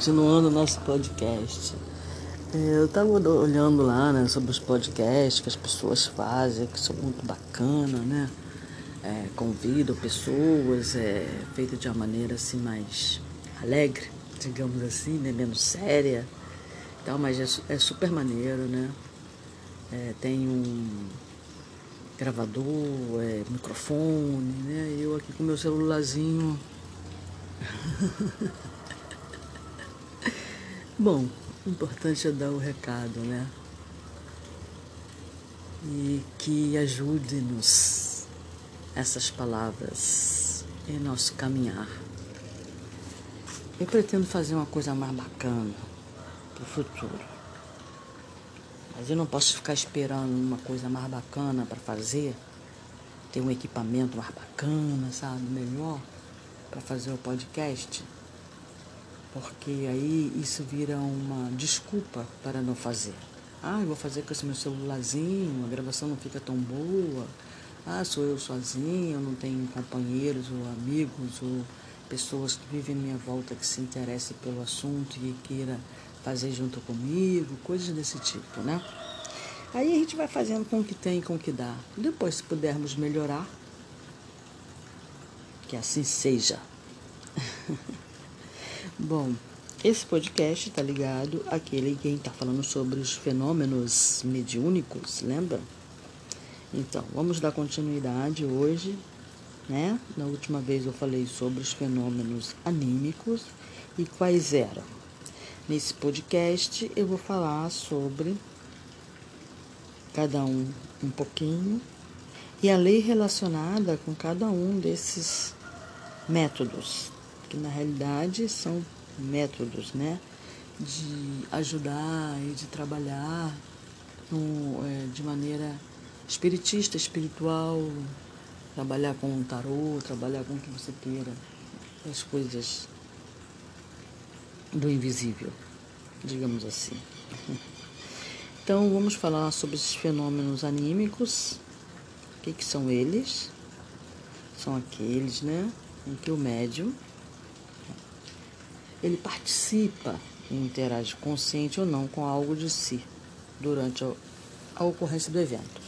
Continuando nosso podcast. É, eu estava olhando lá né, sobre os podcasts que as pessoas fazem, que são muito bacana, né? É, pessoas, é feito de uma maneira assim mais alegre, digamos assim, né? menos séria. Então, mas é, é super maneiro, né? É, tem um gravador, é, microfone, né? Eu aqui com meu celularzinho. Bom, o importante é dar o recado, né? E que ajude-nos essas palavras em nosso caminhar. Eu pretendo fazer uma coisa mais bacana para o futuro. Mas eu não posso ficar esperando uma coisa mais bacana para fazer, ter um equipamento mais bacana, sabe, melhor, para fazer o podcast porque aí isso vira uma desculpa para não fazer. Ah, eu vou fazer com esse meu celularzinho, a gravação não fica tão boa. Ah, sou eu sozinho, não tenho companheiros ou amigos ou pessoas que vivem à minha volta que se interessem pelo assunto e queira fazer junto comigo, coisas desse tipo, né? Aí a gente vai fazendo com o que tem e com o que dá. Depois, se pudermos melhorar, que assim seja. Bom, esse podcast está ligado àquele que está falando sobre os fenômenos mediúnicos, lembra? Então, vamos dar continuidade hoje, né? Na última vez eu falei sobre os fenômenos anímicos e quais eram. Nesse podcast eu vou falar sobre cada um um pouquinho e a lei relacionada com cada um desses métodos, que na realidade são métodos, né? De ajudar e de trabalhar no, é, de maneira espiritista, espiritual, trabalhar com o tarô, trabalhar com o que você queira, as coisas do invisível, digamos assim. Então vamos falar sobre esses fenômenos anímicos. O que, que são eles? São aqueles, né, em que o médium ele participa e interage consciente ou não com algo de si durante a ocorrência do evento.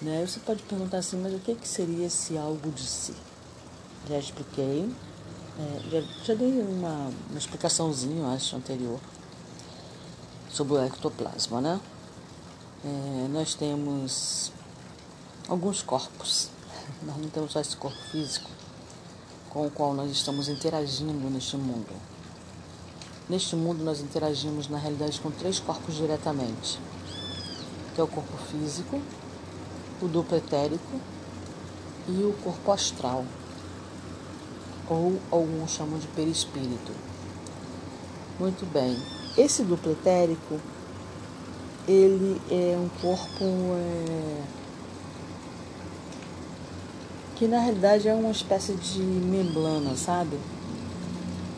Né? Você pode perguntar assim, mas o que, que seria esse algo de si? Já expliquei, é, já, já, dei uma, uma explicaçãozinha, acho, anterior, sobre o ectoplasma, né? É, nós temos alguns corpos, nós não temos só esse corpo físico com o qual nós estamos interagindo neste mundo. Neste mundo, nós interagimos na realidade com três corpos diretamente, que é o corpo físico, o duplo etérico e o corpo astral, ou alguns chamam de perispírito. Muito bem. Esse duplo etérico, ele é um corpo é, que na realidade é uma espécie de membrana, sabe?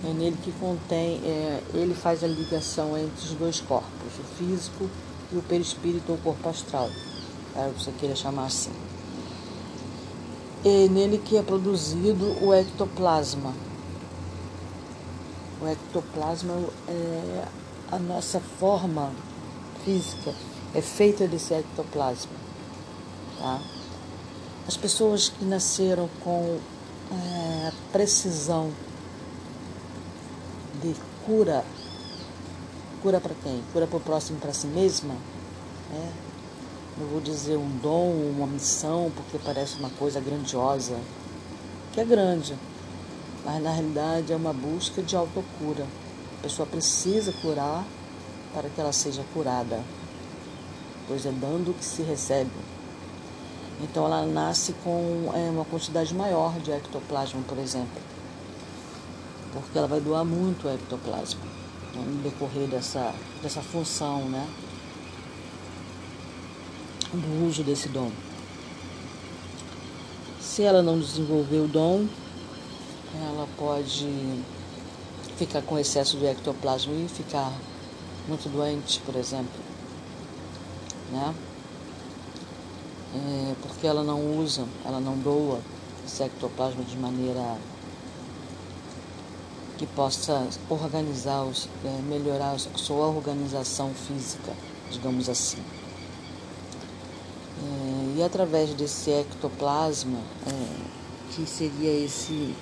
É nele que contém, é, ele faz a ligação entre os dois corpos, o físico e o perispírito ou corpo astral, caso você queira chamar assim. É nele que é produzido o ectoplasma. O ectoplasma é a nossa forma física, é feita desse ectoplasma. Tá? As pessoas que nasceram com é, precisão de cura. Cura para quem? Cura para o próximo, para si mesma? É. Não vou dizer um dom, uma missão, porque parece uma coisa grandiosa, que é grande, mas na realidade é uma busca de autocura. A pessoa precisa curar para que ela seja curada, pois é dando que se recebe. Então ela nasce com é, uma quantidade maior de ectoplasma, por exemplo porque ela vai doar muito o ectoplasma no decorrer dessa, dessa função, né? do uso desse dom. Se ela não desenvolver o dom, ela pode ficar com excesso de ectoplasma e ficar muito doente, por exemplo. Né? É porque ela não usa, ela não doa esse ectoplasma de maneira que possa organizar, os, é, melhorar a sua organização física, digamos assim. É, e através desse ectoplasma, é, que seria esse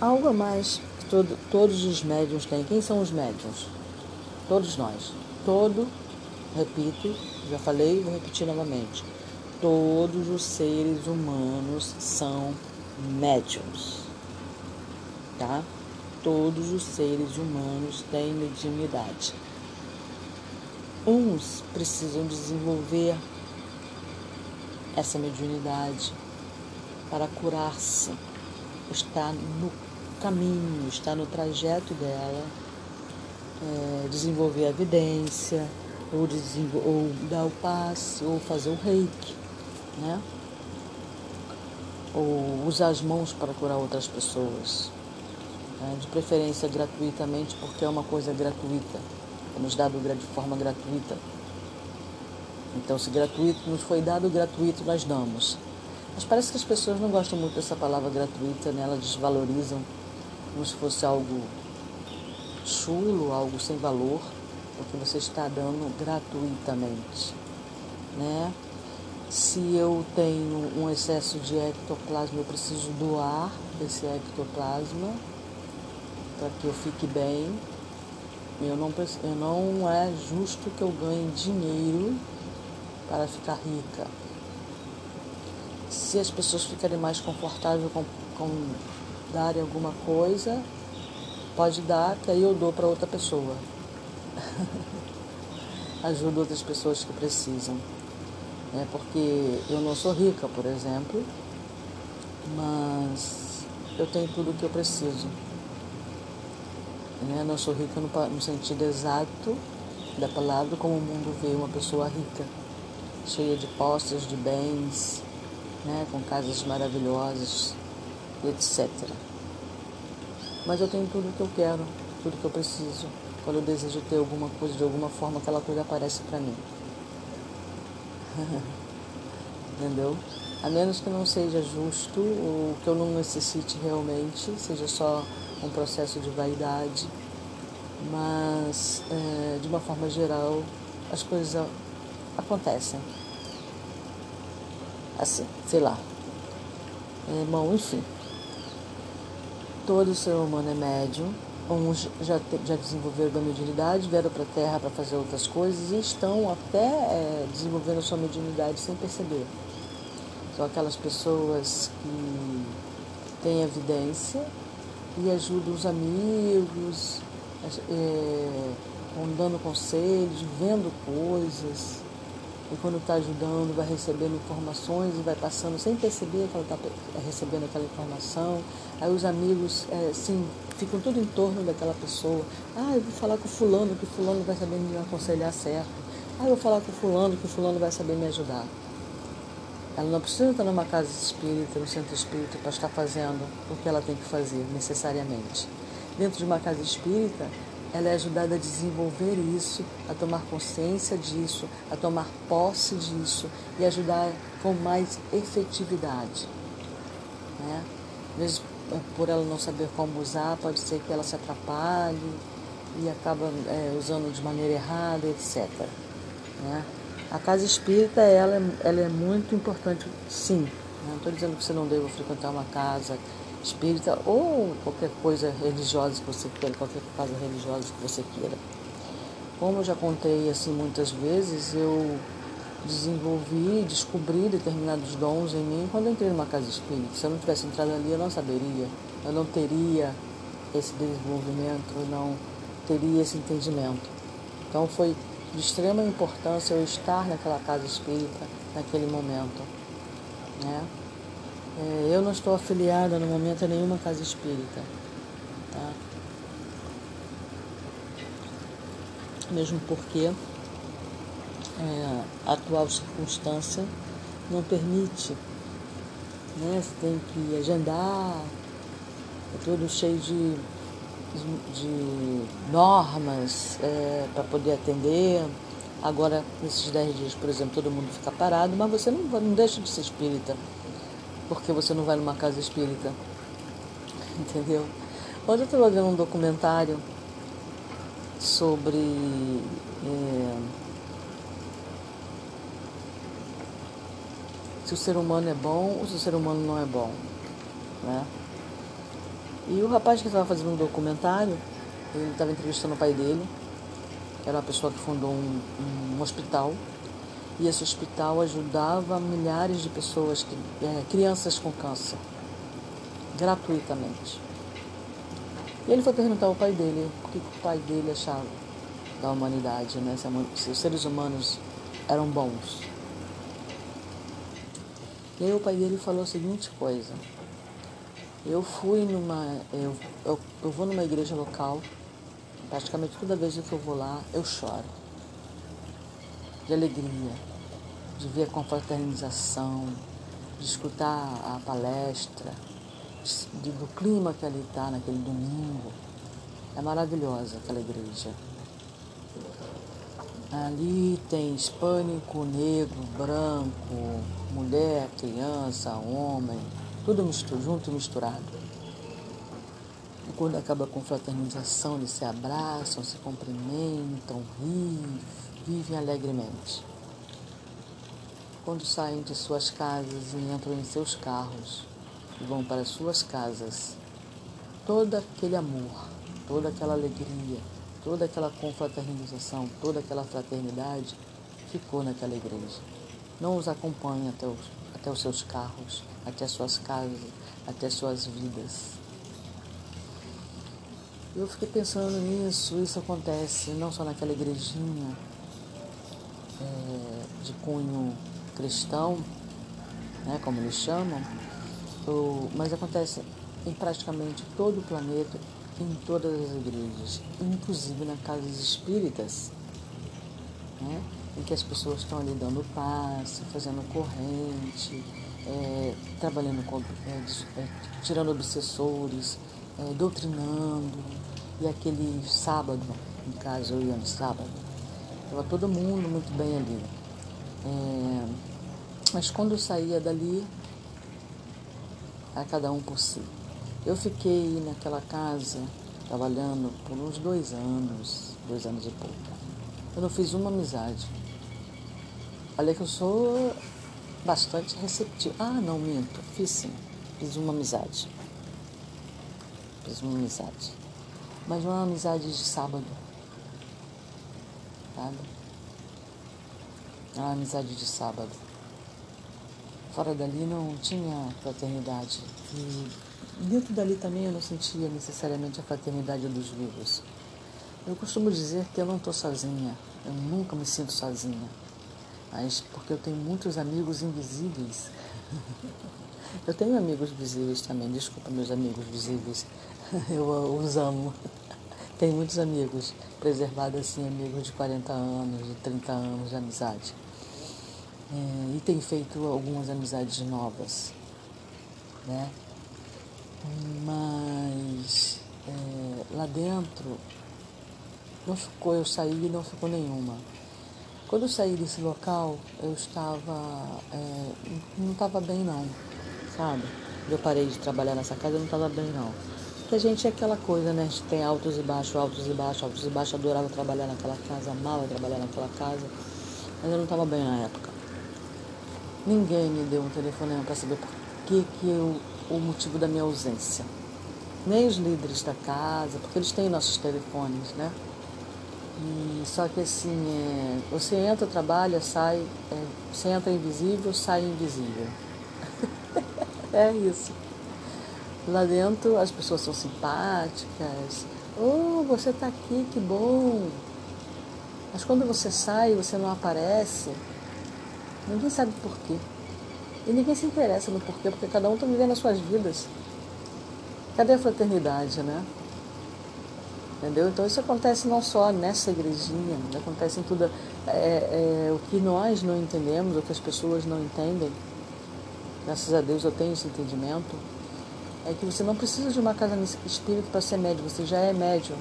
algo a mais que todo, todos os médiums têm. Quem são os médiums? Todos nós. Todo, repito, já falei, vou repetir novamente. Todos os seres humanos são médiums. Tá? Todos os seres humanos têm mediunidade. Uns precisam desenvolver essa mediunidade para curar-se, está no caminho, está no trajeto dela, é, desenvolver a evidência, ou, ou dar o passe, ou fazer o reiki, né? ou usar as mãos para curar outras pessoas, né? de preferência gratuitamente, porque é uma coisa gratuita, é nos dado de forma gratuita. Então, se gratuito nos foi dado, gratuito nós damos. Mas parece que as pessoas não gostam muito dessa palavra gratuita, né? elas desvalorizam como se fosse algo chulo, algo sem valor, porque você está dando gratuitamente. Né? Se eu tenho um excesso de ectoplasma, eu preciso doar esse ectoplasma para que eu fique bem. Eu não, eu não é justo que eu ganhe dinheiro para ficar rica. Se as pessoas ficarem mais confortáveis com, com darem alguma coisa, pode dar, que aí eu dou para outra pessoa. Ajudo outras pessoas que precisam. É porque eu não sou rica, por exemplo, mas eu tenho tudo o que eu preciso. Né? Não sou rica no, no sentido exato da palavra, como o mundo vê uma pessoa rica cheia de posses, de bens, né, com casas maravilhosas, etc. Mas eu tenho tudo que eu quero, tudo que eu preciso. Quando eu desejo ter alguma coisa, de alguma forma, aquela coisa aparece para mim. Entendeu? A menos que não seja justo ou que eu não necessite realmente, seja só um processo de vaidade. Mas, é, de uma forma geral, as coisas acontecem. Assim, sei lá. É, bom, enfim. Todo ser humano é médium. Uns já, já desenvolveram a mediunidade, vieram para a Terra para fazer outras coisas e estão até é, desenvolvendo a sua mediunidade sem perceber. São aquelas pessoas que têm evidência e ajudam os amigos, é, dando conselhos, vendo coisas, e quando está ajudando, vai recebendo informações e vai passando sem perceber que ela está recebendo aquela informação. Aí os amigos, é, sim, ficam tudo em torno daquela pessoa. Ah, eu vou falar com o fulano, que o fulano vai saber me aconselhar certo. Ah, eu vou falar com o fulano, que o fulano vai saber me ajudar. Ela não precisa estar numa casa espírita, no centro espírita, para estar fazendo o que ela tem que fazer, necessariamente. Dentro de uma casa espírita, ela é ajudada a desenvolver isso, a tomar consciência disso, a tomar posse disso e ajudar com mais efetividade. Né? Vezes, por ela não saber como usar, pode ser que ela se atrapalhe e acaba é, usando de maneira errada, etc. Né? A casa espírita ela, é, ela é muito importante, sim. Não estou dizendo que você não deva frequentar uma casa espírita ou qualquer coisa religiosa que você queira, qualquer casa religiosa que você queira. Como eu já contei assim muitas vezes, eu desenvolvi, descobri determinados dons em mim quando entrei numa casa espírita. Se eu não tivesse entrado ali, eu não saberia, eu não teria esse desenvolvimento, eu não teria esse entendimento. Então foi de extrema importância eu estar naquela casa espírita naquele momento, né? É, eu não estou afiliada no momento a nenhuma casa espírita. Tá? Mesmo porque é, a atual circunstância não permite. Né? Você tem que agendar, é tudo cheio de, de normas é, para poder atender. Agora, nesses 10 dias, por exemplo, todo mundo fica parado, mas você não, não deixa de ser espírita, porque você não vai numa casa espírita. Entendeu? Hoje eu estava vendo um documentário sobre. É, se o ser humano é bom ou se o ser humano não é bom. Né? E o rapaz que estava fazendo um documentário, ele estava entrevistando o pai dele, era uma pessoa que fundou um, um hospital, e esse hospital ajudava milhares de pessoas, que, é, crianças com câncer, gratuitamente. E ele foi perguntar ao pai dele o que o pai dele achava da humanidade, né? se os seres humanos eram bons. E aí o pai dele falou a seguinte coisa. Eu fui numa. Eu, eu, eu vou numa igreja local, praticamente toda vez que eu vou lá, eu choro. De alegria, de ver a confraternização, de escutar a palestra, de, do clima que ali está naquele domingo. É maravilhosa aquela igreja. Ali tem hispânico, negro, branco, mulher, criança, homem, tudo misturado, junto e misturado. E quando acaba a confraternização, eles se abraçam, se cumprimentam, riem, vivem alegremente. Quando saem de suas casas e entram em seus carros e vão para suas casas, todo aquele amor, toda aquela alegria, toda aquela confraternização, toda aquela fraternidade ficou naquela igreja. Não os acompanha até os, até os seus carros, até as suas casas, até as suas vidas. Eu fiquei pensando nisso, isso acontece não só naquela igrejinha é, de cunho cristão, né, como eles chamam, ou, mas acontece em praticamente todo o planeta em todas as igrejas, inclusive nas casas espíritas, né? Em que as pessoas estão ali dando passe, fazendo corrente, é, trabalhando com, é, é, tirando obsessores, é, doutrinando. E aquele sábado, no caso eu ia no sábado, estava todo mundo muito bem ali. É, mas quando eu saía dali, a cada um por si. Eu fiquei naquela casa trabalhando por uns dois anos, dois anos e pouco. Eu não fiz uma amizade. Falei que eu sou bastante receptiva. Ah, não, minto. Fiz sim. Fiz uma amizade. Fiz uma amizade. Mas uma amizade de sábado. Sabe? Uma amizade de sábado. Fora dali não tinha fraternidade. E dentro dali também eu não sentia necessariamente a fraternidade dos vivos. Eu costumo dizer que eu não estou sozinha, eu nunca me sinto sozinha, mas porque eu tenho muitos amigos invisíveis. Eu tenho amigos visíveis também, desculpa meus amigos visíveis, eu os amo. Tenho muitos amigos, preservados assim, amigos de 40 anos, de 30 anos de amizade. É, e tenho feito algumas amizades novas, né? Mas é, lá dentro não ficou, eu saí e não ficou nenhuma. Quando eu saí desse local, eu estava. É, não estava bem não, sabe? Eu parei de trabalhar nessa casa, eu não estava bem não. Porque a gente é aquela coisa, né? A gente tem altos e baixos, altos e baixos, altos e baixos. Adorava trabalhar naquela casa, amava trabalhar naquela casa, mas eu não estava bem na época. Ninguém me deu um telefonema para saber por que, que eu o motivo da minha ausência. Nem os líderes da casa, porque eles têm nossos telefones, né? Só que assim, é, você entra, trabalha, sai, é, você entra invisível, sai invisível. é isso. Lá dentro as pessoas são simpáticas. Oh, você está aqui, que bom. Mas quando você sai, você não aparece, ninguém sabe por quê. E ninguém se interessa no porquê, porque cada um está vivendo as suas vidas. Cadê a fraternidade, né? Entendeu? Então isso acontece não só nessa igrejinha, acontece em tudo. É, é, o, que nós não entendemos, ou que as pessoas não entendem, graças a Deus eu tenho esse entendimento, é que você não precisa de uma casa espírita para ser médium, você já é médium.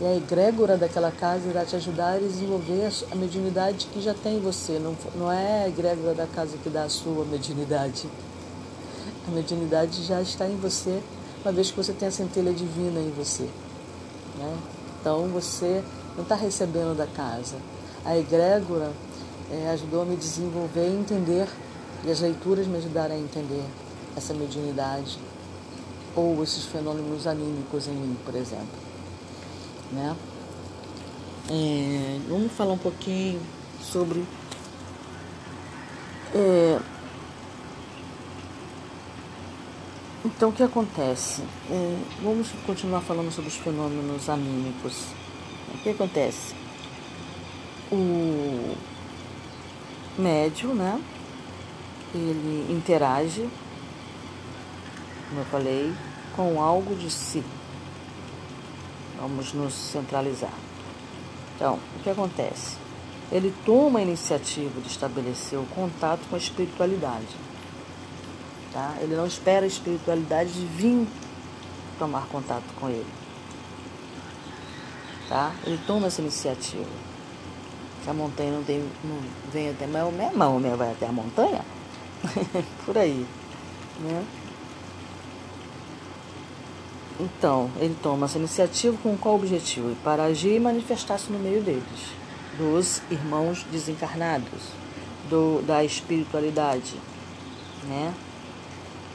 E a egrégora daquela casa irá te ajudar a desenvolver a mediunidade que já tem em você. Não, não é a egrégora da casa que dá a sua mediunidade. A mediunidade já está em você, uma vez que você tem a centelha divina em você. Né? Então você não está recebendo da casa. A egrégora é, ajudou a me desenvolver e entender, e as leituras me ajudaram a entender essa mediunidade ou esses fenômenos anímicos em mim, por exemplo. Né? É, vamos falar um pouquinho sobre é, então o que acontece? É, vamos continuar falando sobre os fenômenos anímicos. O que acontece? O médio, né? Ele interage, como eu falei, com algo de si. Vamos nos centralizar. Então, o que acontece? Ele toma a iniciativa de estabelecer o contato com a espiritualidade. Tá? Ele não espera a espiritualidade vir tomar contato com ele. Tá? Ele toma essa iniciativa. Se a montanha não, tem, não vem até Maomé, Maomé vai até a montanha. Por aí. Né? Então, ele toma essa iniciativa com qual objetivo? Para agir e manifestar-se no meio deles, dos irmãos desencarnados, do, da espiritualidade, né?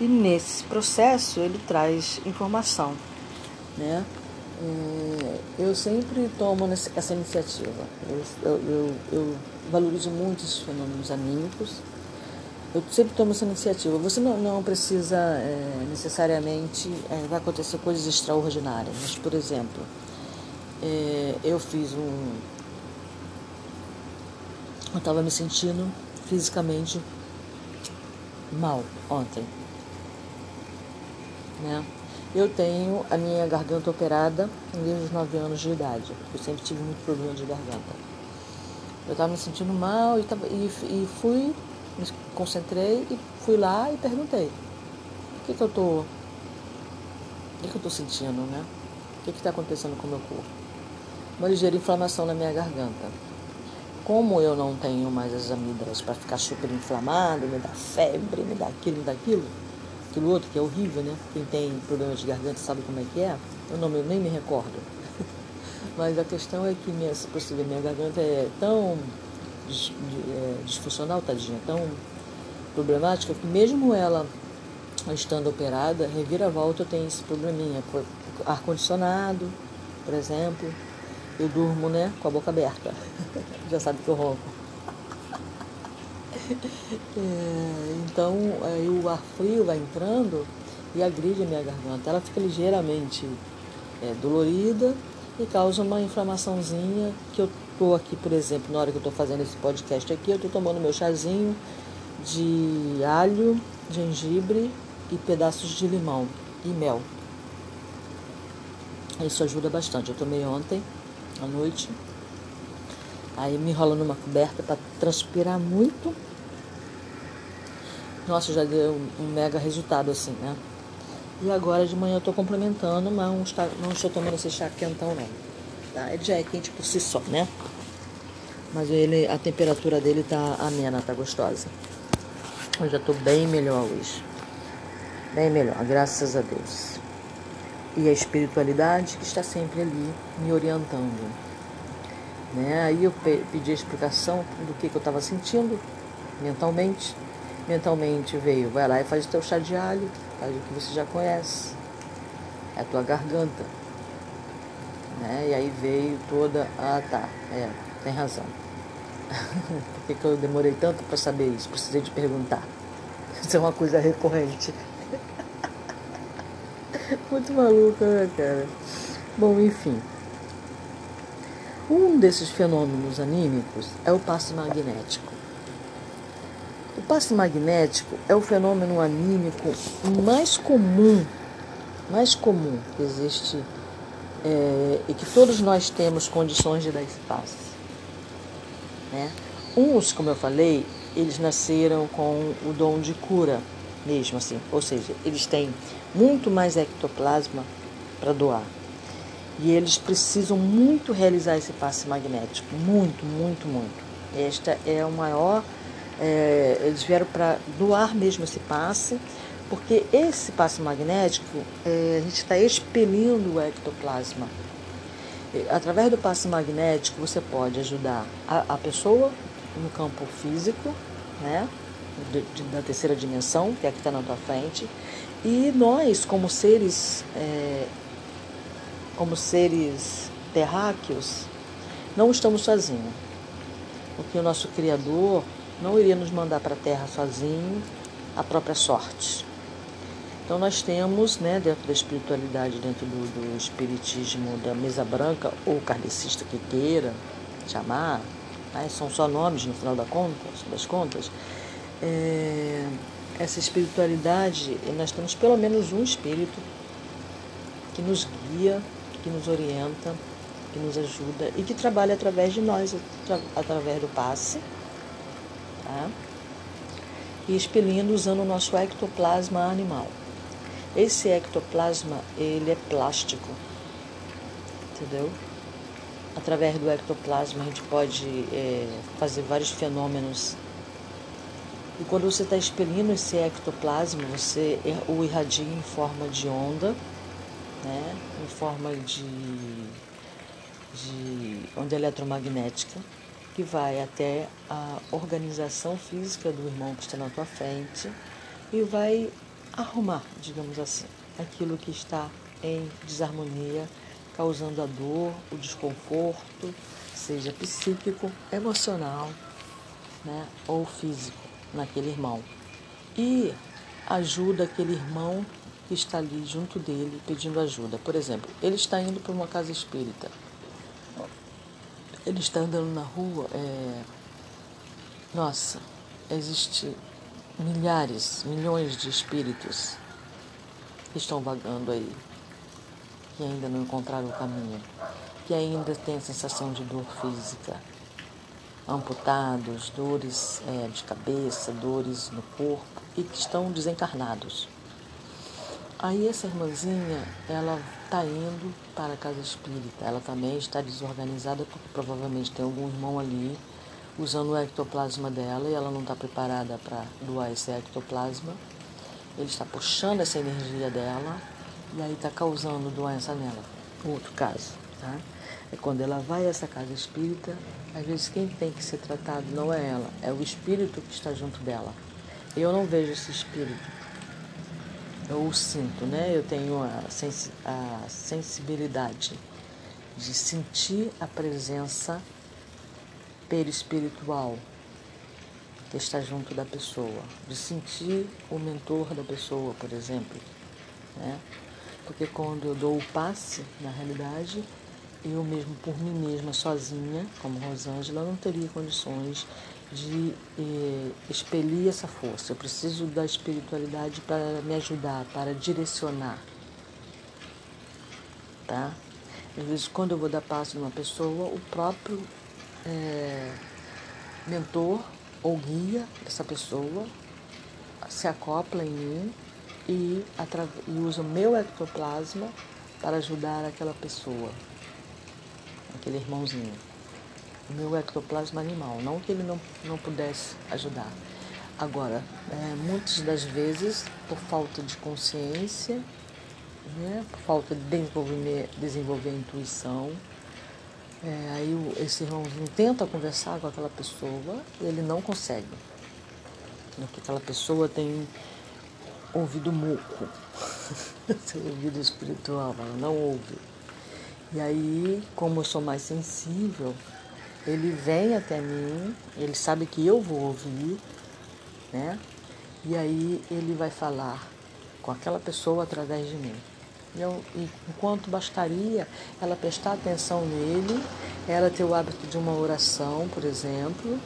E nesse processo ele traz informação, né? É, eu sempre tomo essa iniciativa. Eu, eu, eu valorizo muito esses fenômenos anímicos eu sempre tomo essa iniciativa. Você não, não precisa é, necessariamente é, vai acontecer coisas extraordinárias, mas por exemplo, é, eu fiz um, eu estava me sentindo fisicamente mal ontem, né? Eu tenho a minha garganta operada desde os 9 anos de idade. Eu sempre tive muito problema de garganta. Eu estava me sentindo mal e, e fui me concentrei e fui lá e perguntei. O que, que eu tô. O que, que eu tô sentindo, né? O que está acontecendo com o meu corpo? Uma ligeira inflamação na minha garganta. Como eu não tenho mais as amígdalas para ficar super inflamado, me dá febre, me dá aquilo, me dá aquilo, aquilo outro que é horrível, né? Quem tem problema de garganta sabe como é que é. Eu não, eu nem me recordo. Mas a questão é que minha, minha garganta é tão é, disfuncional, tadinha, tão problemática, que mesmo ela estando operada, reviravolta tenho esse probleminha. Ar-condicionado, por exemplo, eu durmo né, com a boca aberta. Já sabe que eu ronco. É, então aí o ar frio vai entrando e agride a minha garganta. Ela fica ligeiramente é, dolorida e causa uma inflamaçãozinha que eu estou aqui, por exemplo, na hora que eu estou fazendo esse podcast aqui, eu estou tomando meu chazinho de alho, gengibre e pedaços de limão e mel. Isso ajuda bastante. Eu tomei ontem à noite. Aí me enrola numa coberta para transpirar muito. Nossa, já deu um mega resultado assim, né? E agora de manhã eu estou complementando, mas não, está, não estou tomando esse chá quentão não. Tá? Ele já é quente por si só, né? Mas ele, a temperatura dele tá amena, tá gostosa. Eu já tô bem melhor hoje. Bem melhor, graças a Deus. E a espiritualidade que está sempre ali me orientando. Né? Aí eu pedi a explicação do que, que eu estava sentindo mentalmente. Mentalmente veio, vai lá e faz o teu chá de alho, faz o que você já conhece. É a tua garganta. Né? E aí veio toda. Ah tá, é, tem razão. Por que, que eu demorei tanto para saber isso? Precisei de perguntar. Isso é uma coisa recorrente. Muito maluca, né, cara? Bom, enfim. Um desses fenômenos anímicos é o passe magnético. O passe magnético é o fenômeno anímico mais comum, mais comum que existe é, e que todos nós temos condições de dar esse passe. Né? uns, como eu falei, eles nasceram com o dom de cura mesmo assim, ou seja, eles têm muito mais ectoplasma para doar. E eles precisam muito realizar esse passe magnético, muito, muito, muito. Esta é o maior. É, eles vieram para doar mesmo esse passe, porque esse passe magnético, é, a gente está expelindo o ectoplasma. Através do passe magnético, você pode ajudar a, a pessoa no campo físico, né? De, de, da terceira dimensão, que é a que está na tua frente, e nós, como seres, é, como seres terráqueos, não estamos sozinhos. Porque o nosso Criador não iria nos mandar para a Terra sozinho, a própria sorte. Então nós temos, né, dentro da espiritualidade, dentro do, do espiritismo da mesa branca, ou kardecista que queira chamar, né, são só nomes no final da conta, das contas, é, essa espiritualidade, nós temos pelo menos um espírito que nos guia, que nos orienta, que nos ajuda e que trabalha através de nós, através do passe, tá? e expelindo usando o nosso ectoplasma animal. Esse ectoplasma, ele é plástico, entendeu? Através do ectoplasma a gente pode é, fazer vários fenômenos. E quando você está expelindo esse ectoplasma, você o irradia em forma de onda, né? em forma de, de onda eletromagnética, que vai até a organização física do irmão que está na tua frente e vai arrumar, digamos assim, aquilo que está em desarmonia, causando a dor, o desconforto, seja psíquico, emocional né, ou físico naquele irmão. E ajuda aquele irmão que está ali junto dele pedindo ajuda. Por exemplo, ele está indo para uma casa espírita. Ele está andando na rua. É... Nossa, existe milhares, milhões de espíritos que estão vagando aí, que ainda não encontraram o caminho, que ainda têm a sensação de dor física, amputados, dores é, de cabeça, dores no corpo e que estão desencarnados. Aí essa irmãzinha, ela está indo para a casa espírita. Ela também está desorganizada porque provavelmente tem algum irmão ali usando o ectoplasma dela e ela não está preparada para doar esse ectoplasma. Ele está puxando essa energia dela e aí está causando doença nela. Outro caso, tá? É quando ela vai a essa casa espírita, às vezes quem tem que ser tratado não é ela, é o espírito que está junto dela. Eu não vejo esse espírito. Eu sinto, né? Eu tenho a, sens a sensibilidade de sentir a presença perispiritual que está junto da pessoa, de sentir o mentor da pessoa, por exemplo. Né? Porque quando eu dou o passe, na realidade, eu mesmo por mim mesma, sozinha, como Rosângela, não teria condições de eh, expelir essa força. Eu preciso da espiritualidade para me ajudar, para direcionar. Tá? Às vezes, quando eu vou dar passe numa pessoa, o próprio é, mentor ou guia dessa pessoa se acopla em mim e, e usa o meu ectoplasma para ajudar aquela pessoa, aquele irmãozinho. Meu ectoplasma animal, não que ele não, não pudesse ajudar. Agora, é, muitas das vezes, por falta de consciência, né, por falta de desenvolver, desenvolver a intuição, é, aí esse irmãozinho tenta conversar com aquela pessoa e ele não consegue. Porque aquela pessoa tem ouvido muco, seu ouvido espiritual, ela não ouve. E aí, como eu sou mais sensível, ele vem até mim, ele sabe que eu vou ouvir, né? E aí ele vai falar com aquela pessoa através de mim. Eu, enquanto bastaria ela prestar atenção nele, ela ter o hábito de uma oração, por exemplo,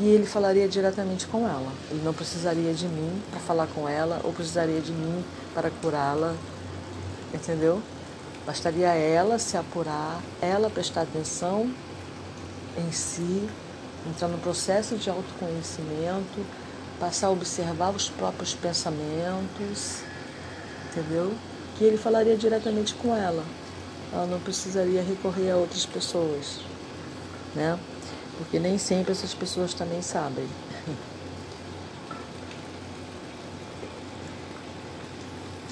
e ele falaria diretamente com ela. Ele não precisaria de mim para falar com ela ou precisaria de mim para curá-la, entendeu? Bastaria ela se apurar, ela prestar atenção em si, entrar no processo de autoconhecimento, passar a observar os próprios pensamentos, entendeu? Que ele falaria diretamente com ela. Ela não precisaria recorrer a outras pessoas, né? Porque nem sempre essas pessoas também sabem.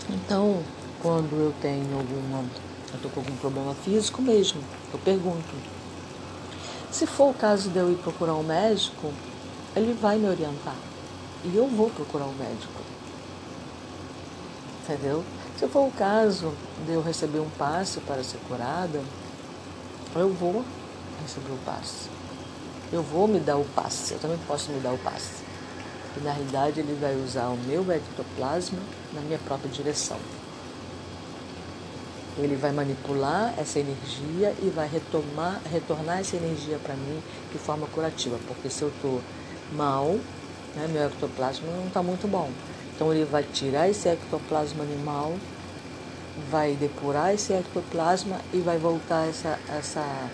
Então, quando eu tenho alguma, eu tô com algum problema físico mesmo, eu pergunto. Se for o caso de eu ir procurar um médico, ele vai me orientar. E eu vou procurar um médico. Entendeu? Se for o caso de eu receber um passe para ser curada, eu vou receber o passe. Eu vou me dar o passe. Eu também posso me dar o passe. E na realidade ele vai usar o meu ectoplasma na minha própria direção. Ele vai manipular essa energia e vai retomar, retornar essa energia para mim de forma curativa. Porque se eu estou mal, né, meu ectoplasma não está muito bom. Então ele vai tirar esse ectoplasma animal, vai depurar esse ectoplasma e vai voltar essa, essa,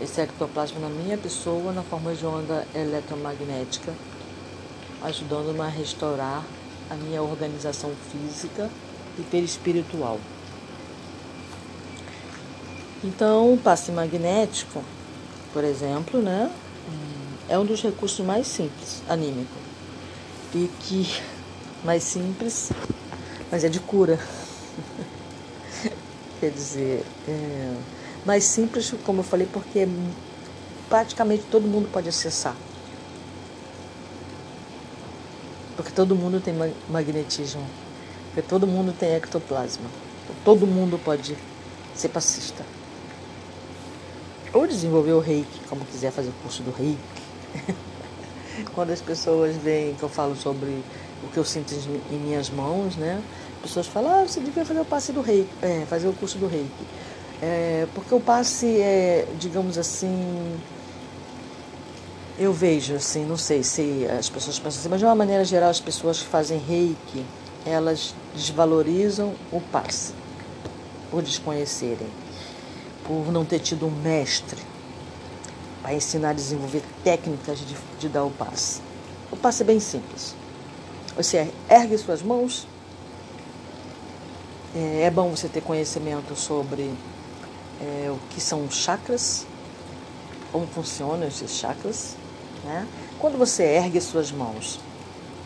esse ectoplasma na minha pessoa na forma de onda eletromagnética, ajudando-me a restaurar a minha organização física e perispiritual. Então, o passe magnético, por exemplo, né, é um dos recursos mais simples, anímico, e que mais simples, mas é de cura. Quer dizer, é mais simples, como eu falei, porque praticamente todo mundo pode acessar. Porque todo mundo tem magnetismo, porque todo mundo tem ectoplasma. Todo mundo pode ser passista. Ou desenvolver o reiki, como quiser fazer o curso do reiki. Quando as pessoas veem que eu falo sobre o que eu sinto em minhas mãos, né? As pessoas falam, ah, você devia fazer o passe do reiki, é, fazer o curso do reiki. É, porque o passe é, digamos assim, eu vejo assim, não sei se as pessoas pensam assim, mas de uma maneira geral as pessoas que fazem reiki, elas desvalorizam o passe, por desconhecerem, por não ter tido um mestre para ensinar a desenvolver técnicas de, de dar o passe. O passe é bem simples. Você ergue suas mãos. É, é bom você ter conhecimento sobre é, o que são chakras, como funcionam esses chakras. Né? Quando você ergue suas mãos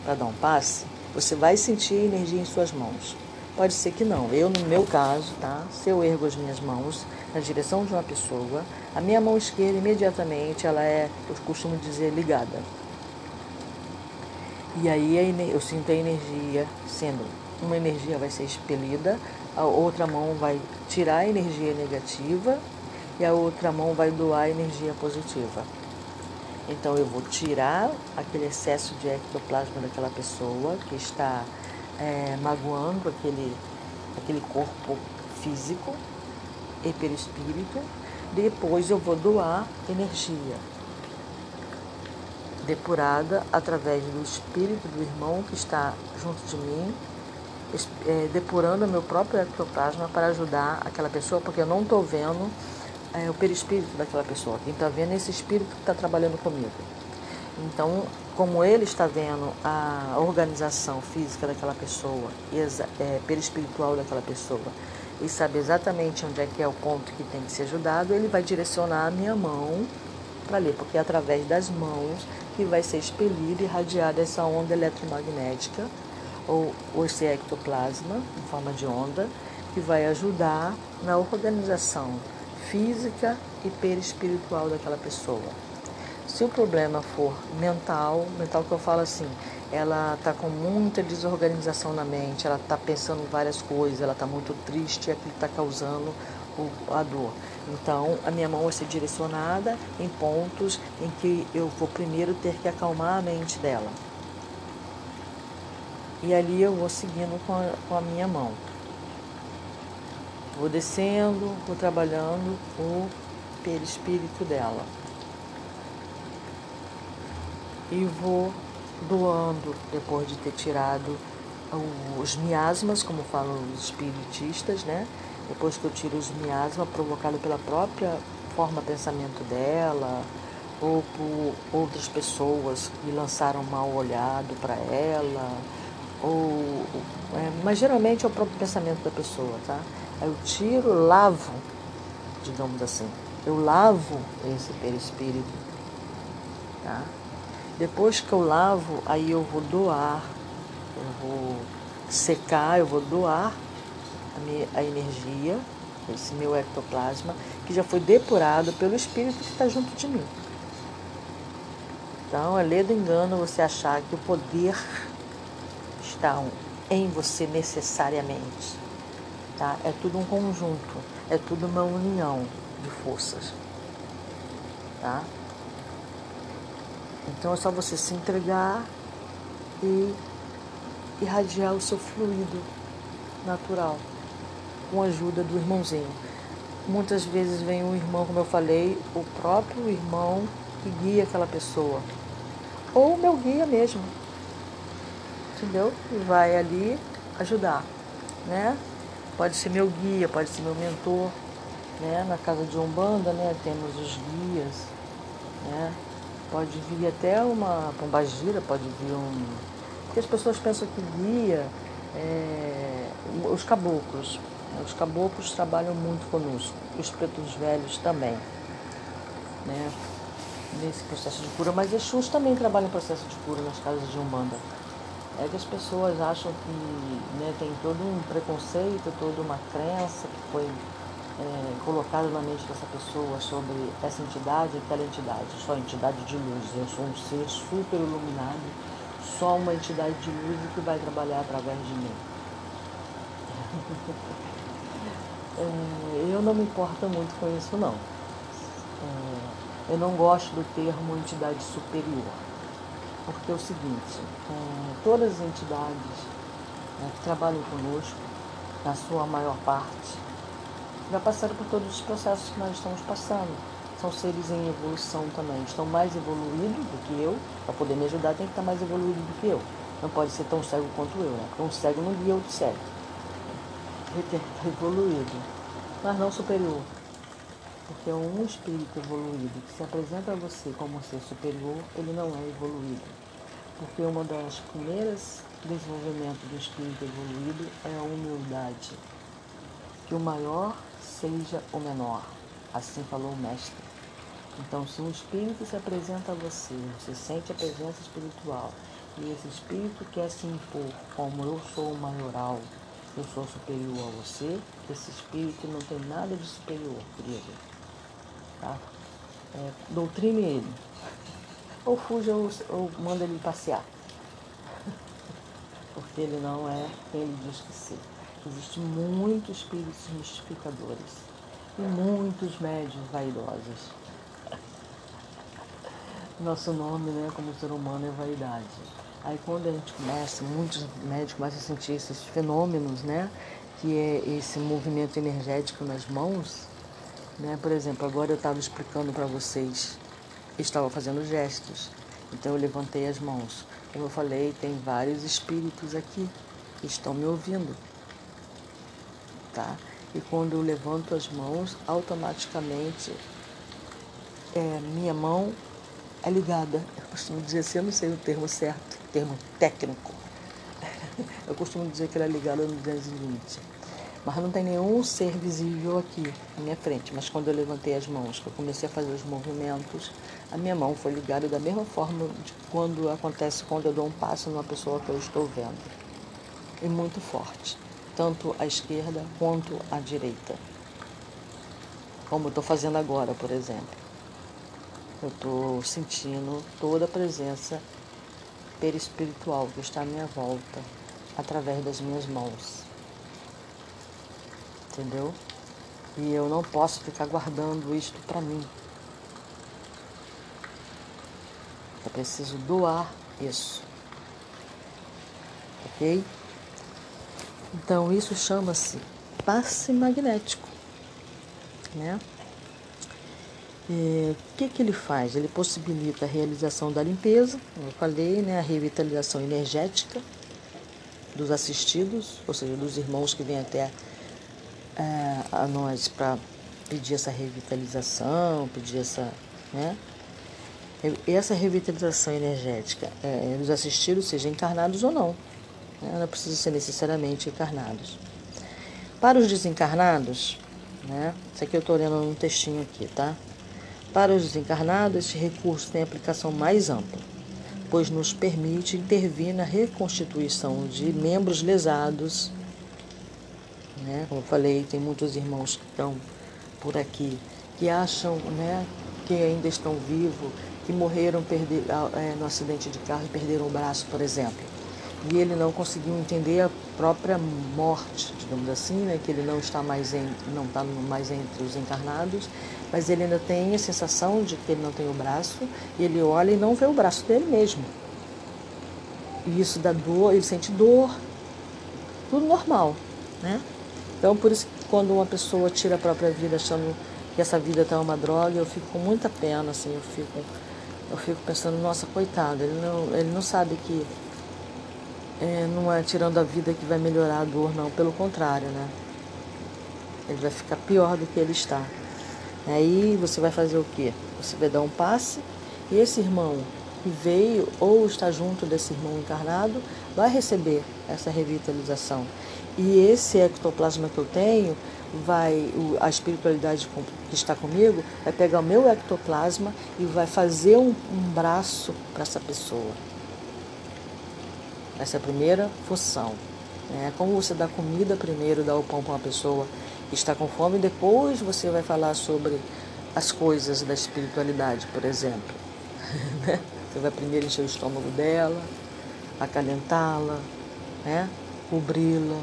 para dar um passe, você vai sentir energia em suas mãos. Pode ser que não. Eu, no meu caso, tá? se eu ergo as minhas mãos na direção de uma pessoa, a minha mão esquerda imediatamente ela é, eu costumo dizer, ligada. E aí eu sinto a energia sendo uma energia vai ser expelida, a outra mão vai tirar a energia negativa e a outra mão vai doar a energia positiva. Então eu vou tirar aquele excesso de ectoplasma daquela pessoa que está é, magoando aquele, aquele corpo físico e perispírito. Depois eu vou doar energia depurada através do espírito do irmão que está junto de mim, é, depurando meu próprio ectoplasma para ajudar aquela pessoa, porque eu não estou vendo é, o perispírito daquela pessoa. Quem está vendo é esse espírito que está trabalhando comigo. Então, como ele está vendo a organização física daquela pessoa, é, perispiritual daquela pessoa, e sabe exatamente onde é que é o ponto que tem que ser ajudado, ele vai direcionar a minha mão para ler, porque é através das mãos que vai ser expelida e irradiada essa onda eletromagnética ou, ou esse ectoplasma em forma de onda que vai ajudar na organização física e perispiritual daquela pessoa. Se o problema for mental, mental que eu falo assim, ela está com muita desorganização na mente, ela está pensando várias coisas, ela está muito triste, aquilo está causando a dor. Então, a minha mão vai ser direcionada em pontos em que eu vou primeiro ter que acalmar a mente dela. E ali eu vou seguindo com a, com a minha mão. Vou descendo, vou trabalhando o perispírito dela. E vou doando, depois de ter tirado os miasmas, como falam os espiritistas, né? Depois que eu tiro os miasmas provocados pela própria forma pensamento dela, ou por outras pessoas que lançaram mal olhado para ela, ou é, mas geralmente é o próprio pensamento da pessoa, tá? Eu tiro, lavo, digamos assim, eu lavo esse perispírito, tá? Depois que eu lavo, aí eu vou doar, eu vou secar, eu vou doar a, minha, a energia, esse meu ectoplasma, que já foi depurado pelo espírito que está junto de mim. Então, é lei do engano você achar que o poder está em você necessariamente. Tá? É tudo um conjunto, é tudo uma união de forças. Tá? Então é só você se entregar e irradiar o seu fluido natural com a ajuda do irmãozinho. Muitas vezes vem um irmão, como eu falei, o próprio irmão que guia aquela pessoa. Ou o meu guia mesmo. Entendeu? E vai ali ajudar. Né? Pode ser meu guia, pode ser meu mentor. Né? Na casa de Umbanda, né? Temos os guias. Né? Pode vir até uma pombagira, pode vir um. Porque as pessoas pensam que guia é... os caboclos. Os caboclos trabalham muito conosco, os pretos velhos também. Né? Nesse processo de cura, mas Exus também trabalham em processo de cura nas casas de Umbanda. É que as pessoas acham que né, tem todo um preconceito, toda uma crença que foi é, colocado na mente dessa pessoa sobre essa entidade e aquela entidade, só entidade de luz. Eu sou um ser super iluminado, só uma entidade de luz que vai trabalhar através de mim. é, eu não me importo muito com isso não. É, eu não gosto do termo entidade superior, porque é o seguinte, todas as entidades que trabalham conosco, na sua maior parte, já passaram por todos os processos que nós estamos passando. São seres em evolução também. Estão mais evoluídos do que eu. Para poder me ajudar, tem que estar mais evoluído do que eu. Não pode ser tão cego quanto eu, né? Porque um cego não guia outro cego. Ele tem que estar evoluído, mas não superior. Porque um espírito evoluído que se apresenta a você como um ser superior, ele não é evoluído. Porque uma das primeiras desenvolvimentos do espírito evoluído é a humildade. Que o maior seja o menor. Assim falou o Mestre. Então, se um espírito se apresenta a você, você sente a presença espiritual, e esse espírito quer se impor como eu sou o maioral, eu sou superior a você, esse espírito não tem nada de superior, querido. Tá? É, doutrine ele. Ou fuja ou, ou manda ele passear. Porque ele não é quem ele diz que ser. Existem muitos espíritos mistificadores e muitos médios vaidosos. Nosso nome, né, como ser humano, é vaidade. Aí quando a gente começa, muitos médicos começam a sentir esses fenômenos, né, que é esse movimento energético nas mãos, né, por exemplo, agora eu estava explicando para vocês, estava fazendo gestos, então eu levantei as mãos. Como eu falei, tem vários espíritos aqui que estão me ouvindo tá? E quando eu levanto as mãos, automaticamente é, minha mão é ligada. Eu costumo dizer assim, eu não sei o termo certo, termo técnico. Eu costumo dizer que ela é ligada no 220. Mas não tem nenhum ser visível aqui na minha frente. Mas quando eu levantei as mãos, que eu comecei a fazer os movimentos, a minha mão foi ligada da mesma forma de quando acontece quando eu dou um passo numa pessoa que eu estou vendo. E muito forte tanto à esquerda quanto à direita. Como estou fazendo agora, por exemplo. Eu estou sentindo toda a presença perispiritual que está à minha volta através das minhas mãos. Entendeu? E eu não posso ficar guardando isto para mim. Eu preciso doar isso. Ok? Então, isso chama-se passe magnético. Né? o que, que ele faz? Ele possibilita a realização da limpeza, como eu falei, né? a revitalização energética dos assistidos, ou seja, dos irmãos que vêm até é, a nós para pedir essa revitalização, pedir essa. Né? essa revitalização energética é nos assistidos, seja encarnados ou não. Né? Não precisa ser necessariamente encarnados. Para os desencarnados, né? Isso aqui eu estou olhando um textinho aqui, tá? Para os desencarnados, este recurso tem aplicação mais ampla, pois nos permite intervir na reconstituição de membros lesados. Né? Como eu falei, tem muitos irmãos que estão por aqui que acham né, que ainda estão vivos, que morreram perder, é, no acidente de carro e perderam o braço, por exemplo. E ele não conseguiu entender a própria morte, digamos assim, né, que ele não está mais em, não está mais entre os encarnados, mas ele ainda tem a sensação de que ele não tem o braço, e ele olha e não vê o braço dele mesmo. E isso dá dor, ele sente dor, tudo normal, né? Então, por isso que quando uma pessoa tira a própria vida achando que essa vida está uma droga, eu fico com muita pena, assim, eu fico, eu fico pensando, nossa, coitado, ele não, ele não sabe que é, não é tirando a vida que vai melhorar a dor, não, pelo contrário, né? Ele vai ficar pior do que ele está. Aí você vai fazer o quê? Você vai dar um passe e esse irmão que veio ou está junto desse irmão encarnado vai receber essa revitalização. E esse ectoplasma que eu tenho, vai a espiritualidade que está comigo vai pegar o meu ectoplasma e vai fazer um, um braço para essa pessoa. Essa é a primeira função. É como você dá comida primeiro, dá o pão para uma pessoa que está com fome, e depois você vai falar sobre as coisas da espiritualidade, por exemplo. Né? você vai primeiro encher o estômago dela, acalentá-la, né? cobri-la,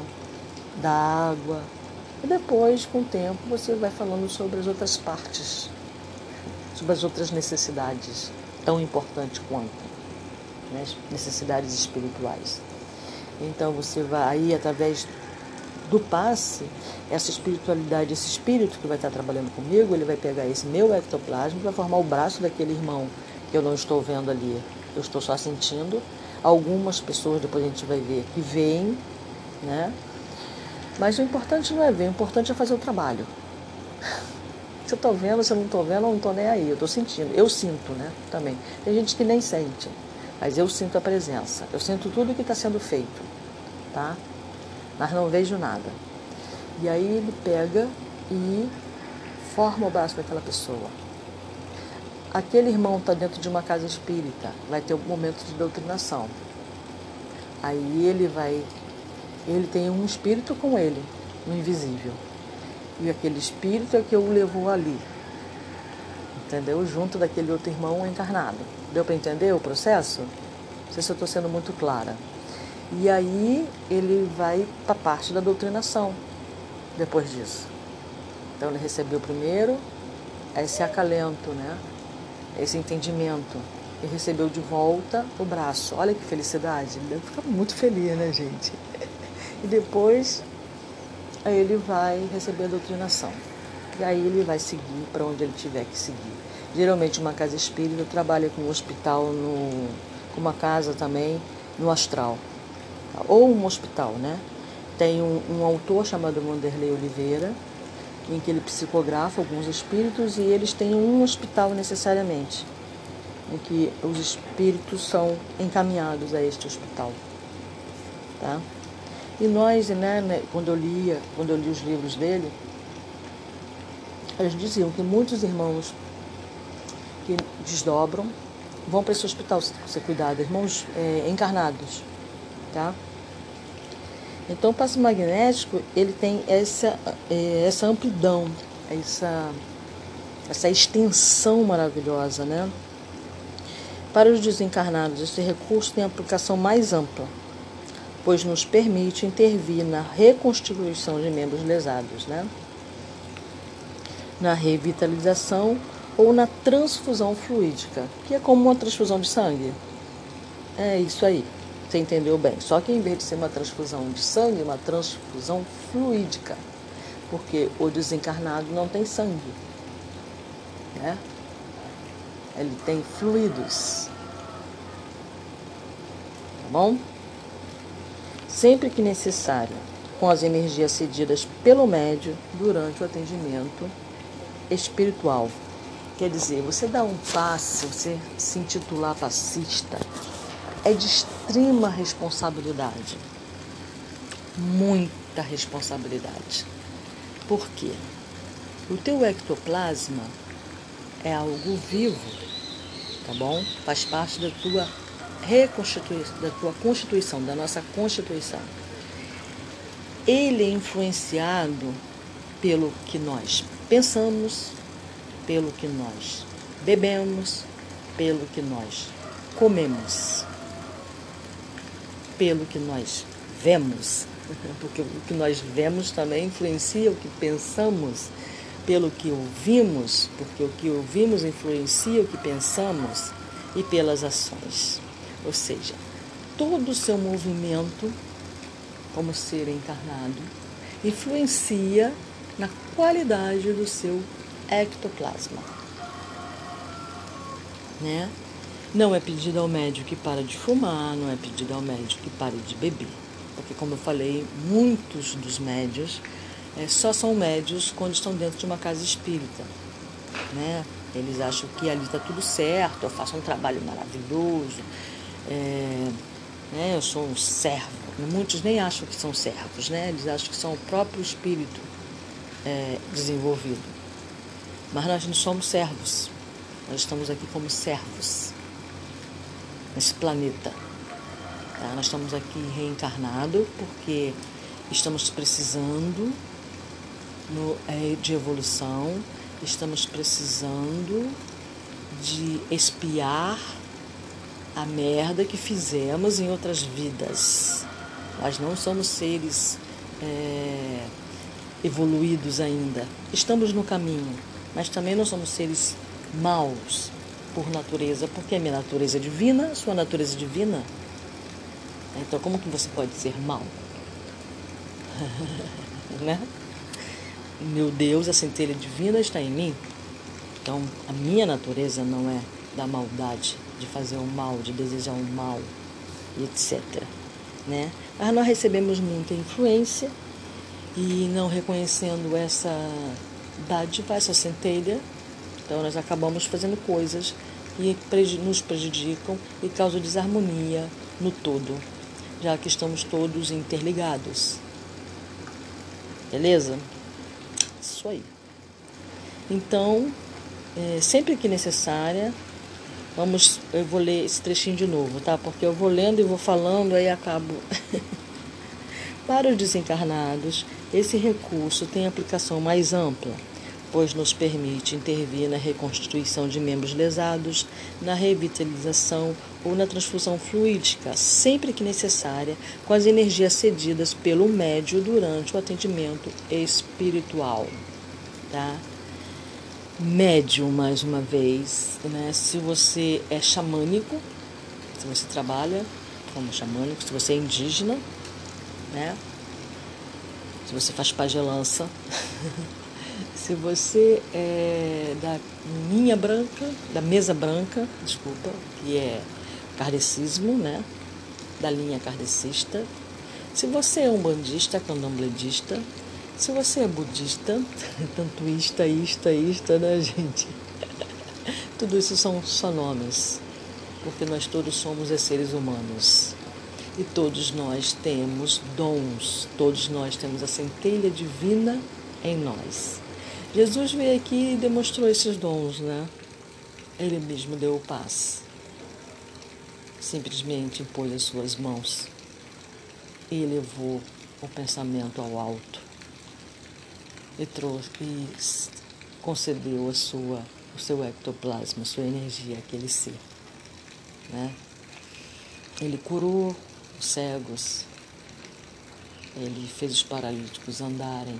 dar água. E depois, com o tempo, você vai falando sobre as outras partes, sobre as outras necessidades, tão importantes quanto né, necessidades espirituais. Então você vai aí através do passe, essa espiritualidade, esse espírito que vai estar trabalhando comigo, ele vai pegar esse meu ectoplasma e vai formar o braço daquele irmão que eu não estou vendo ali, eu estou só sentindo. Algumas pessoas, depois a gente vai ver, que veem, né? Mas o importante não é ver, o importante é fazer o trabalho. Se eu estou vendo, se eu não estou vendo, eu não estou nem aí, eu estou sentindo. Eu sinto, né? Também. Tem gente que nem sente mas eu sinto a presença, eu sinto tudo que está sendo feito, tá? Mas não vejo nada. E aí ele pega e forma o braço daquela pessoa. Aquele irmão está dentro de uma casa espírita, vai ter um momento de doutrinação. Aí ele vai, ele tem um espírito com ele, no invisível. E aquele espírito é que o levou ali, entendeu? Junto daquele outro irmão encarnado. Deu para entender o processo? Não sei se eu estou sendo muito clara. E aí ele vai para a parte da doutrinação depois disso. Então ele recebeu primeiro esse acalento, né? esse entendimento. E recebeu de volta o braço. Olha que felicidade. Ele deve ficar muito feliz, né, gente? E depois ele vai receber a doutrinação. E aí ele vai seguir para onde ele tiver que seguir. Geralmente uma casa espírita trabalha com um hospital, no, com uma casa também no astral. Ou um hospital, né? Tem um, um autor chamado Wanderlei Oliveira, em que ele psicografa alguns espíritos e eles têm um hospital necessariamente, em que os espíritos são encaminhados a este hospital. Tá? E nós, né, né quando eu lia, quando eu li os livros dele, eles diziam que muitos irmãos que desdobram, vão para esse hospital ser cuidado, irmãos é, encarnados, tá? Então o passo magnético ele tem essa, é, essa amplidão, essa, essa extensão maravilhosa, né? Para os desencarnados, esse recurso tem aplicação mais ampla, pois nos permite intervir na reconstituição de membros lesados, né? na revitalização ou na transfusão fluídica, que é como uma transfusão de sangue. É isso aí, você entendeu bem. Só que em vez de ser uma transfusão de sangue, uma transfusão fluídica, porque o desencarnado não tem sangue, né? Ele tem fluidos. Tá bom? Sempre que necessário, com as energias cedidas pelo médio durante o atendimento espiritual Quer dizer, você dá um passe, você se intitular passista, é de extrema responsabilidade. Muita responsabilidade. Por quê? O teu ectoplasma é algo vivo, tá bom? Faz parte da tua reconstituição, da tua constituição, da nossa constituição. Ele é influenciado pelo que nós pensamos, pelo que nós bebemos, pelo que nós comemos, pelo que nós vemos, porque o que nós vemos também influencia o que pensamos, pelo que ouvimos, porque o que ouvimos influencia o que pensamos e pelas ações. Ou seja, todo o seu movimento como ser encarnado influencia na qualidade do seu ectoplasma. Né? Não é pedido ao médico que para de fumar, não é pedido ao médico que pare de beber. Porque, como eu falei, muitos dos médios é, só são médios quando estão dentro de uma casa espírita. Né? Eles acham que ali está tudo certo, eu faço um trabalho maravilhoso, é, né? eu sou um servo. Muitos nem acham que são servos, né? eles acham que são o próprio espírito é, desenvolvido. Mas nós não somos servos, nós estamos aqui como servos nesse planeta. Tá? Nós estamos aqui reencarnados porque estamos precisando no, é, de evolução, estamos precisando de espiar a merda que fizemos em outras vidas. Nós não somos seres é, evoluídos ainda. Estamos no caminho, mas também não somos seres maus por natureza, porque a minha natureza é divina, sua natureza é divina. Então, como que você pode ser mau? né? Meu Deus, a centelha divina está em mim. Então, a minha natureza não é da maldade, de fazer o mal, de desejar o mal, etc. Né? Mas nós recebemos muita influência e não reconhecendo essa dádiva, essa centelha, então nós acabamos fazendo coisas que nos prejudicam e causam desarmonia no todo, já que estamos todos interligados. Beleza? Isso aí. Então, é, sempre que necessária, vamos, eu vou ler esse trechinho de novo, tá? Porque eu vou lendo e vou falando, aí acabo. Para os desencarnados, esse recurso tem aplicação mais ampla pois nos permite intervir na reconstituição de membros lesados, na revitalização ou na transfusão fluídica, sempre que necessária, com as energias cedidas pelo médio durante o atendimento espiritual. Tá? Médio, mais uma vez, né? se você é xamânico, se você trabalha como xamânico, se você é indígena, né? Se você faz pagelança. Se você é da linha branca, da mesa branca, desculpa, que é kardecismo, né? Da linha kardecista. Se você é um bandista, candomblessista, se você é budista, tantoísta, ista, ista, né, gente? Tudo isso são só nomes, porque nós todos somos seres humanos. E todos nós temos dons, todos nós temos a centelha divina em nós. Jesus veio aqui e demonstrou esses dons, né? Ele mesmo deu o. Simplesmente impôs as suas mãos e elevou o pensamento ao alto e trouxe e concedeu a sua o seu ectoplasma, a sua energia, aquele ser, né? Ele curou os cegos, ele fez os paralíticos andarem,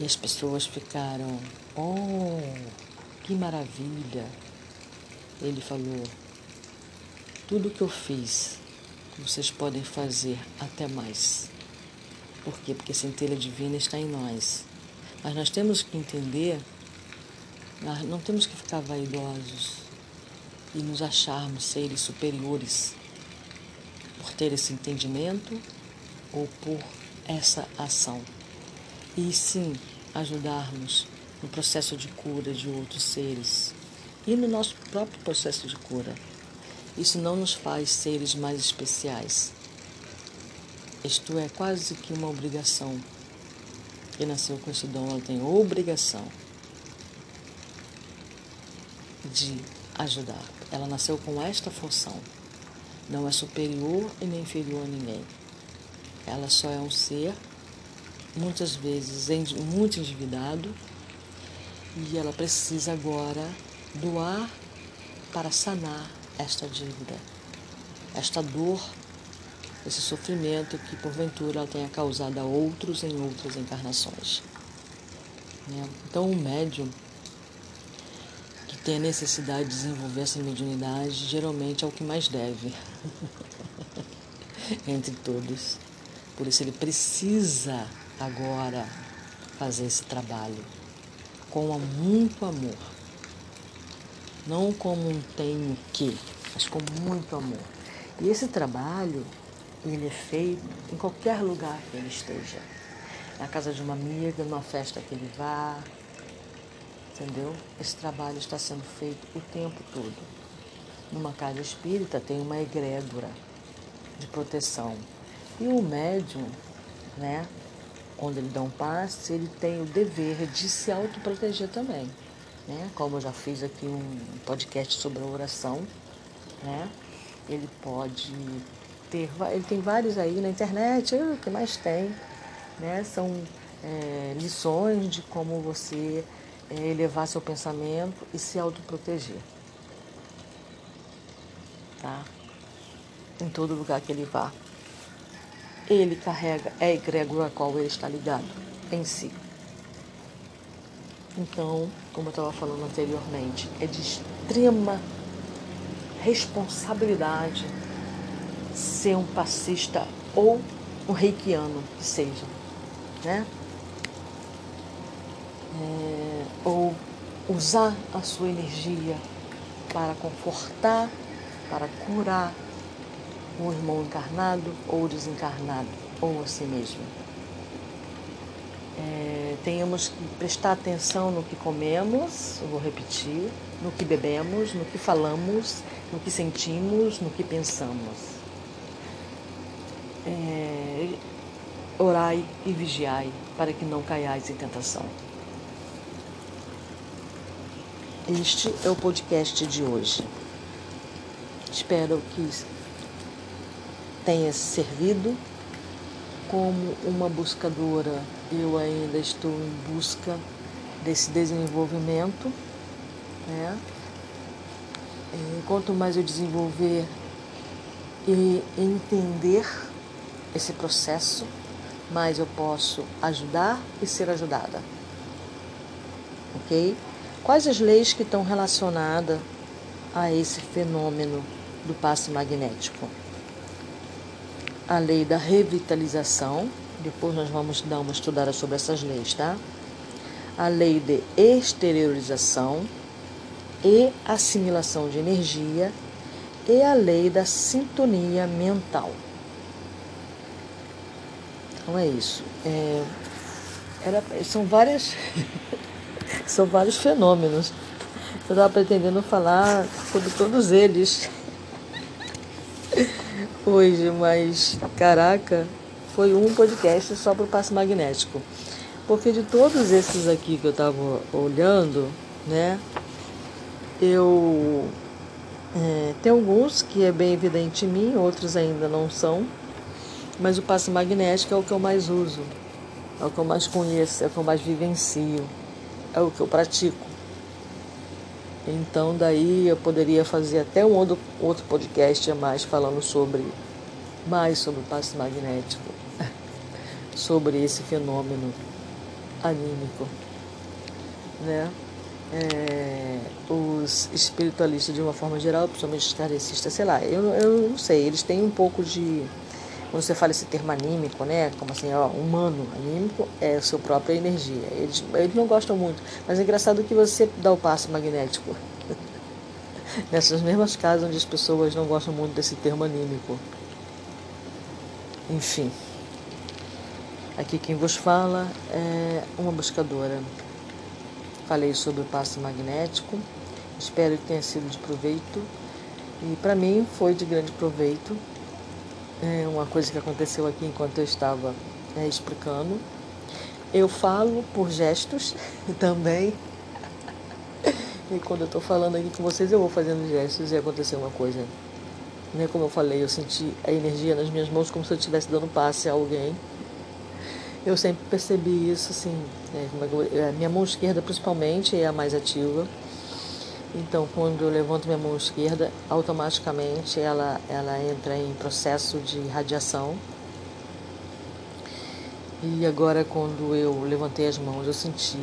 e as pessoas ficaram, oh, que maravilha. Ele falou, tudo que eu fiz, vocês podem fazer até mais. Por quê? Porque a centelha divina está em nós. Mas nós temos que entender, nós não temos que ficar vaidosos e nos acharmos seres superiores por ter esse entendimento ou por essa ação e sim ajudarmos no processo de cura de outros seres e no nosso próprio processo de cura. Isso não nos faz seres mais especiais. Isto é quase que uma obrigação. Quem nasceu com esse dom, ela tem obrigação de ajudar. Ela nasceu com esta função. Não é superior e nem inferior a ninguém. Ela só é um ser, muitas vezes muito endividado, e ela precisa agora doar para sanar esta dívida, esta dor, esse sofrimento que porventura ela tenha causado a outros em outras encarnações. Né? Então, o médium tem a necessidade de desenvolver essa mediunidade, geralmente é o que mais deve entre todos. Por isso ele precisa agora fazer esse trabalho com muito amor. Não como um tenho que, mas com muito amor. E esse trabalho, ele é feito em qualquer lugar que ele esteja. Na casa de uma amiga, numa festa que ele vá, entendeu? Esse trabalho está sendo feito o tempo todo. Numa casa espírita tem uma egrégora de proteção. E o médium, né, quando ele dá um passe, ele tem o dever de se autoproteger também. Né? Como eu já fiz aqui um podcast sobre a oração, né? ele pode ter, ele tem vários aí na internet, o que mais tem, né? São é, lições de como você é elevar seu pensamento e se autoproteger. Tá? Em todo lugar que ele vá. Ele carrega, é a egrégora a qual ele está ligado em si. Então, como eu estava falando anteriormente, é de extrema responsabilidade ser um passista ou um reikiano que seja, né? É, ou usar a sua energia para confortar, para curar o irmão encarnado ou desencarnado, ou a si mesmo. É, tenhamos que prestar atenção no que comemos, vou repetir, no que bebemos, no que falamos, no que sentimos, no que pensamos. É, orai e vigiai para que não caiais em tentação. Este é o podcast de hoje. Espero que tenha servido. Como uma buscadora, eu ainda estou em busca desse desenvolvimento. Né? Quanto mais eu desenvolver e entender esse processo, mais eu posso ajudar e ser ajudada. Ok? Quais as leis que estão relacionadas a esse fenômeno do passe magnético? A lei da revitalização, depois nós vamos dar uma estudada sobre essas leis, tá? A lei de exteriorização e assimilação de energia e a lei da sintonia mental. Então é isso. É, era, são várias São vários fenômenos. Eu estava pretendendo falar sobre todos eles hoje, mas caraca, foi um podcast só para o passe magnético. Porque de todos esses aqui que eu estava olhando, né, eu. É, tem alguns que é bem evidente em mim, outros ainda não são, mas o passe magnético é o que eu mais uso, é o que eu mais conheço, é o que eu mais vivencio é o que eu pratico. Então daí eu poderia fazer até um outro, podcast a mais falando sobre mais sobre o passe magnético, sobre esse fenômeno anímico, né? É, os espiritualistas de uma forma geral, principalmente os sei lá, eu, eu não sei, eles têm um pouco de quando você fala esse termo anímico, né? Como assim, ó, humano, anímico é a sua própria energia. Eles, eles não gostam muito, mas é engraçado que você dá o passo magnético. Nessas mesmas casas onde as pessoas não gostam muito desse termo anímico. Enfim. Aqui quem vos fala é uma buscadora falei sobre o passe magnético. Espero que tenha sido de proveito. E para mim foi de grande proveito. É uma coisa que aconteceu aqui enquanto eu estava é, explicando. Eu falo por gestos também. E quando eu estou falando aqui com vocês, eu vou fazendo gestos e aconteceu uma coisa. Né? Como eu falei, eu senti a energia nas minhas mãos como se eu estivesse dando passe a alguém. Eu sempre percebi isso, assim. Né? A minha mão esquerda, principalmente, é a mais ativa. Então, quando eu levanto minha mão esquerda, automaticamente ela, ela entra em processo de radiação. E agora, quando eu levantei as mãos, eu senti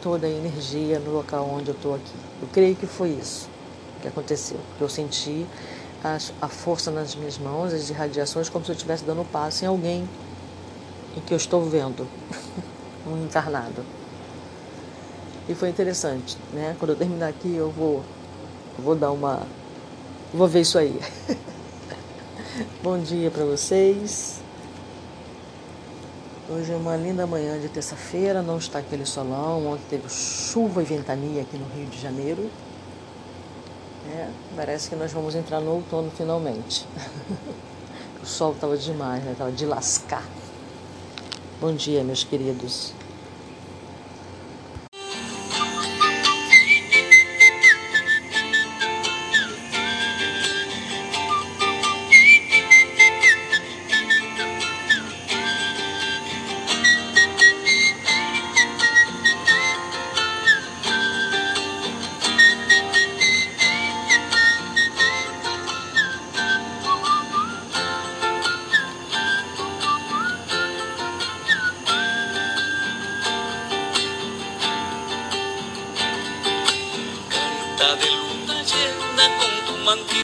toda a energia no local onde eu estou aqui. Eu creio que foi isso que aconteceu. Eu senti a, a força nas minhas mãos, as irradiações, como se eu estivesse dando passo em alguém em que eu estou vendo, um encarnado. E foi interessante, né? Quando eu terminar aqui, eu vou, vou dar uma. Vou ver isso aí. Bom dia para vocês. Hoje é uma linda manhã de terça-feira, não está aquele solão. Ontem teve chuva e ventania aqui no Rio de Janeiro. É, parece que nós vamos entrar no outono finalmente. o sol estava demais, né? Estava de lascar. Bom dia, meus queridos.